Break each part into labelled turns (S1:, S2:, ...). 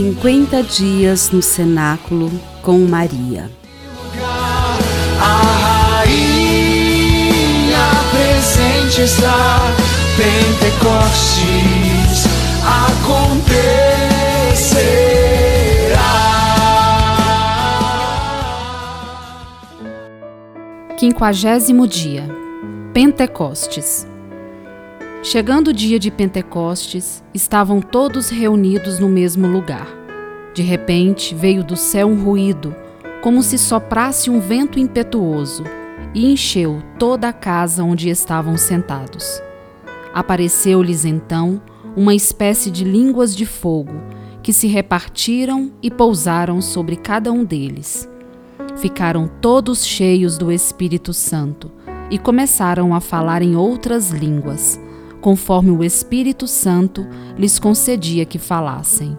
S1: 50 dias no cenáculo com Maria.
S2: A rainha presente está, Pentecostes acontecerá.
S3: Quinquagésimo dia Pentecostes Chegando o dia de Pentecostes, estavam todos reunidos no mesmo lugar. De repente veio do céu um ruído, como se soprasse um vento impetuoso, e encheu toda a casa onde estavam sentados. Apareceu-lhes então uma espécie de línguas de fogo, que se repartiram e pousaram sobre cada um deles. Ficaram todos cheios do Espírito Santo e começaram a falar em outras línguas conforme o Espírito Santo lhes concedia que falassem.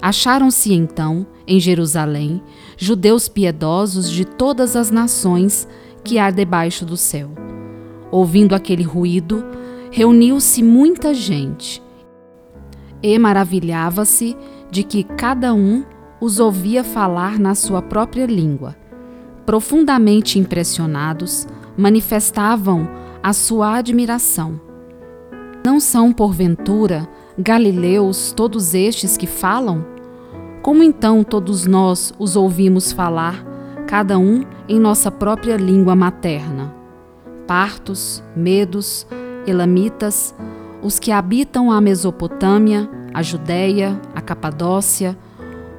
S3: Acharam-se então, em Jerusalém, judeus piedosos de todas as nações que há debaixo do céu. Ouvindo aquele ruído, reuniu-se muita gente e maravilhava-se de que cada um os ouvia falar na sua própria língua. Profundamente impressionados, manifestavam a sua admiração. Não são, porventura, galileus todos estes que falam? Como então todos nós os ouvimos falar, cada um em nossa própria língua materna? Partos, medos, elamitas, os que habitam a Mesopotâmia, a Judéia, a Capadócia,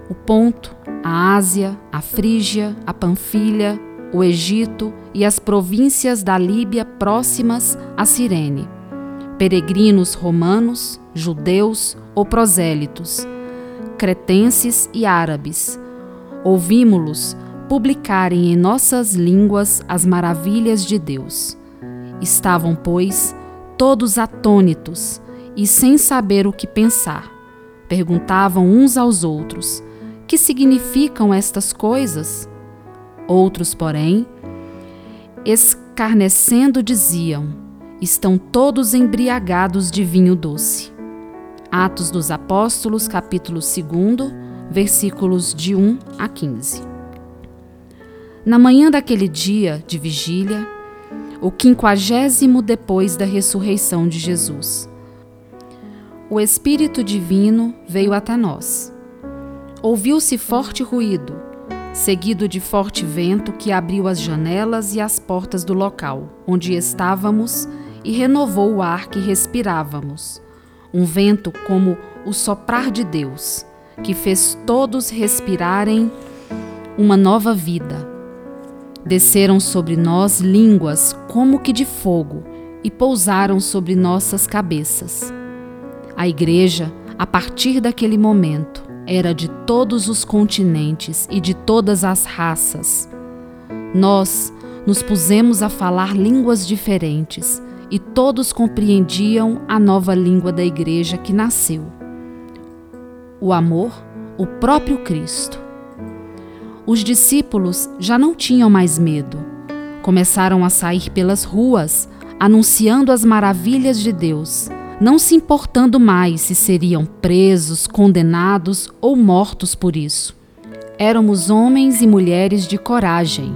S3: o Ponto, a Ásia, a Frígia, a Panfilha, o Egito e as províncias da Líbia próximas a Cirene peregrinos romanos, judeus ou prosélitos, cretenses e árabes. Ouvimos-los publicarem em nossas línguas as maravilhas de Deus. Estavam, pois, todos atônitos e sem saber o que pensar. Perguntavam uns aos outros: Que significam estas coisas? Outros, porém, escarnecendo, diziam: estão todos embriagados de vinho doce. Atos dos Apóstolos, capítulo 2, versículos de 1 a 15. Na manhã daquele dia de vigília, o quinquagésimo depois da ressurreição de Jesus, o Espírito Divino veio até nós. Ouviu-se forte ruído, seguido de forte vento que abriu as janelas e as portas do local onde estávamos e renovou o ar que respirávamos. Um vento como o soprar de Deus, que fez todos respirarem uma nova vida. Desceram sobre nós línguas como que de fogo e pousaram sobre nossas cabeças. A igreja, a partir daquele momento, era de todos os continentes e de todas as raças. Nós nos pusemos a falar línguas diferentes e todos compreendiam a nova língua da igreja que nasceu. O amor, o próprio Cristo. Os discípulos já não tinham mais medo. Começaram a sair pelas ruas, anunciando as maravilhas de Deus, não se importando mais se seriam presos, condenados ou mortos por isso. Éramos homens e mulheres de coragem,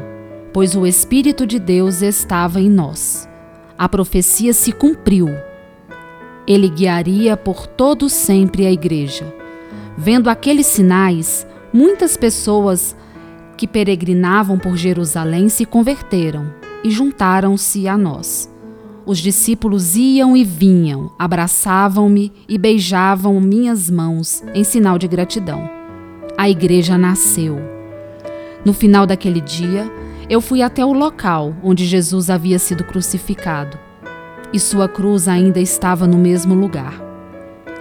S3: pois o Espírito de Deus estava em nós a profecia se cumpriu. Ele guiaria por todo sempre a igreja. Vendo aqueles sinais, muitas pessoas que peregrinavam por Jerusalém se converteram e juntaram-se a nós. Os discípulos iam e vinham, abraçavam-me e beijavam minhas mãos em sinal de gratidão. A igreja nasceu. No final daquele dia, eu fui até o local onde Jesus havia sido crucificado e sua cruz ainda estava no mesmo lugar.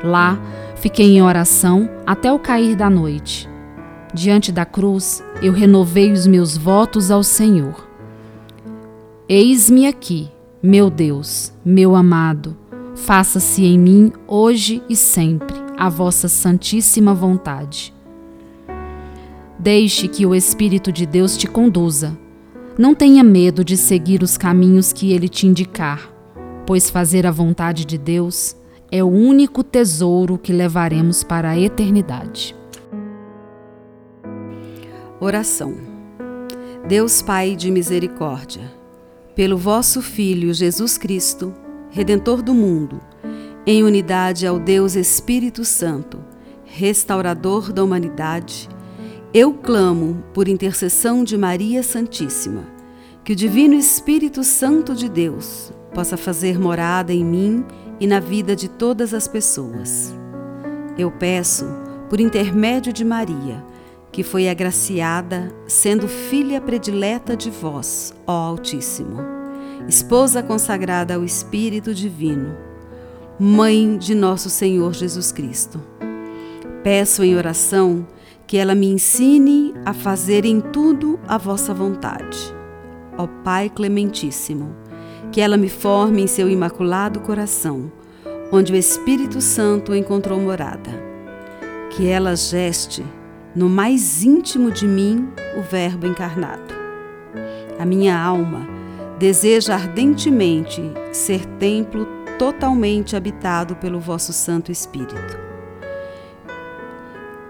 S3: Lá, fiquei em oração até o cair da noite. Diante da cruz, eu renovei os meus votos ao Senhor. Eis-me aqui, meu Deus, meu amado, faça-se em mim hoje e sempre a vossa santíssima vontade. Deixe que o Espírito de Deus te conduza não tenha medo de seguir os caminhos que ele te indicar, pois fazer a vontade de Deus é o único tesouro que levaremos para a eternidade.
S1: Oração. Deus Pai de misericórdia, pelo vosso Filho Jesus Cristo, Redentor do mundo, em unidade ao Deus Espírito Santo, restaurador da humanidade, eu clamo por intercessão de Maria Santíssima, que o Divino Espírito Santo de Deus possa fazer morada em mim e na vida de todas as pessoas. Eu peço, por intermédio de Maria, que foi agraciada, sendo filha predileta de vós, ó Altíssimo, esposa consagrada ao Espírito Divino, mãe de nosso Senhor Jesus Cristo. Peço em oração que ela me ensine a fazer em tudo a vossa vontade. Ó Pai Clementíssimo, que ela me forme em seu imaculado coração, onde o Espírito Santo encontrou morada. Que ela geste no mais íntimo de mim o Verbo encarnado. A minha alma deseja ardentemente ser templo totalmente habitado pelo vosso Santo Espírito.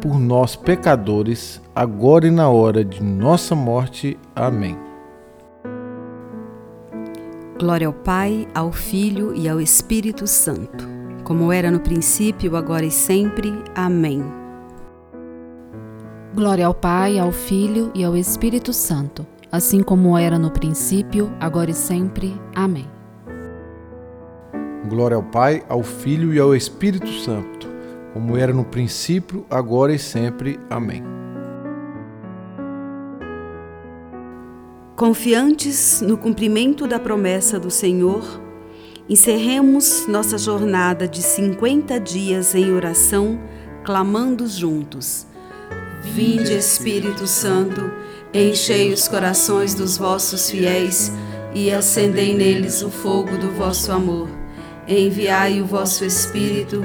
S2: por nós, pecadores, agora e na hora de nossa morte. Amém.
S1: Glória ao Pai, ao Filho e ao Espírito Santo, como era no princípio, agora e sempre. Amém.
S3: Glória ao Pai, ao Filho e ao Espírito Santo, assim como era no princípio, agora e sempre. Amém.
S2: Glória ao Pai, ao Filho e ao Espírito Santo, como era no princípio, agora e sempre. Amém.
S1: Confiantes no cumprimento da promessa do Senhor, encerremos nossa jornada de 50 dias em oração, clamando juntos. Vinde, Espírito Santo, enchei os corações dos vossos fiéis e acendei neles o fogo do vosso amor. Enviai o vosso Espírito,